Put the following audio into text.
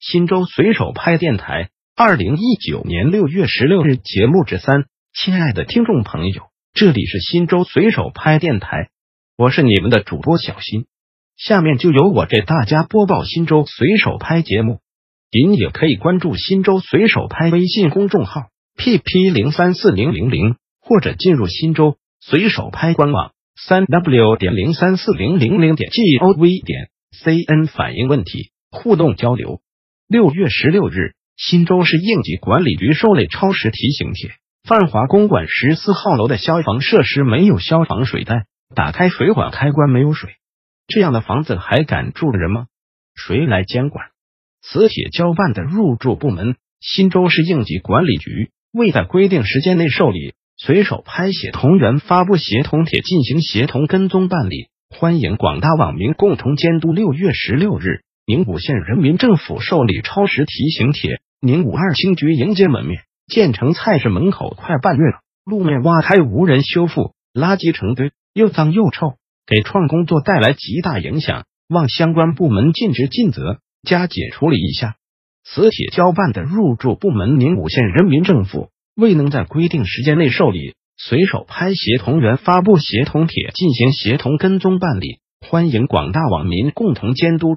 新州随手拍电台，二零一九年六月十六日节目之三。亲爱的听众朋友，这里是新州随手拍电台，我是你们的主播小新。下面就由我给大家播报新州随手拍节目。您也可以关注新州随手拍微信公众号 pp 零三四零零零，或者进入新州随手拍官网三 w 点零三四零零零点 gov 点 cn 反映问题，互动交流。六月十六日，新州市应急管理局受理超时提醒帖：泛华公馆十四号楼的消防设施没有消防水带，打开水管开关没有水，这样的房子还敢住人吗？谁来监管？此帖交办的入住部门新州市应急管理局未在规定时间内受理，随手拍写同源发布协同帖进行协同跟踪办理，欢迎广大网民共同监督。六月十六日。宁武县人民政府受理超时提醒帖：宁武二清局迎街门面建成菜市门口快半月了，路面挖开无人修复，垃圾成堆，又脏又臭，给创工作带来极大影响，望相关部门尽职尽责，加紧处理一下。此帖交办的入驻部门宁武县人民政府未能在规定时间内受理，随手拍协同员发布协同帖进行协同跟踪办理，欢迎广大网民共同监督。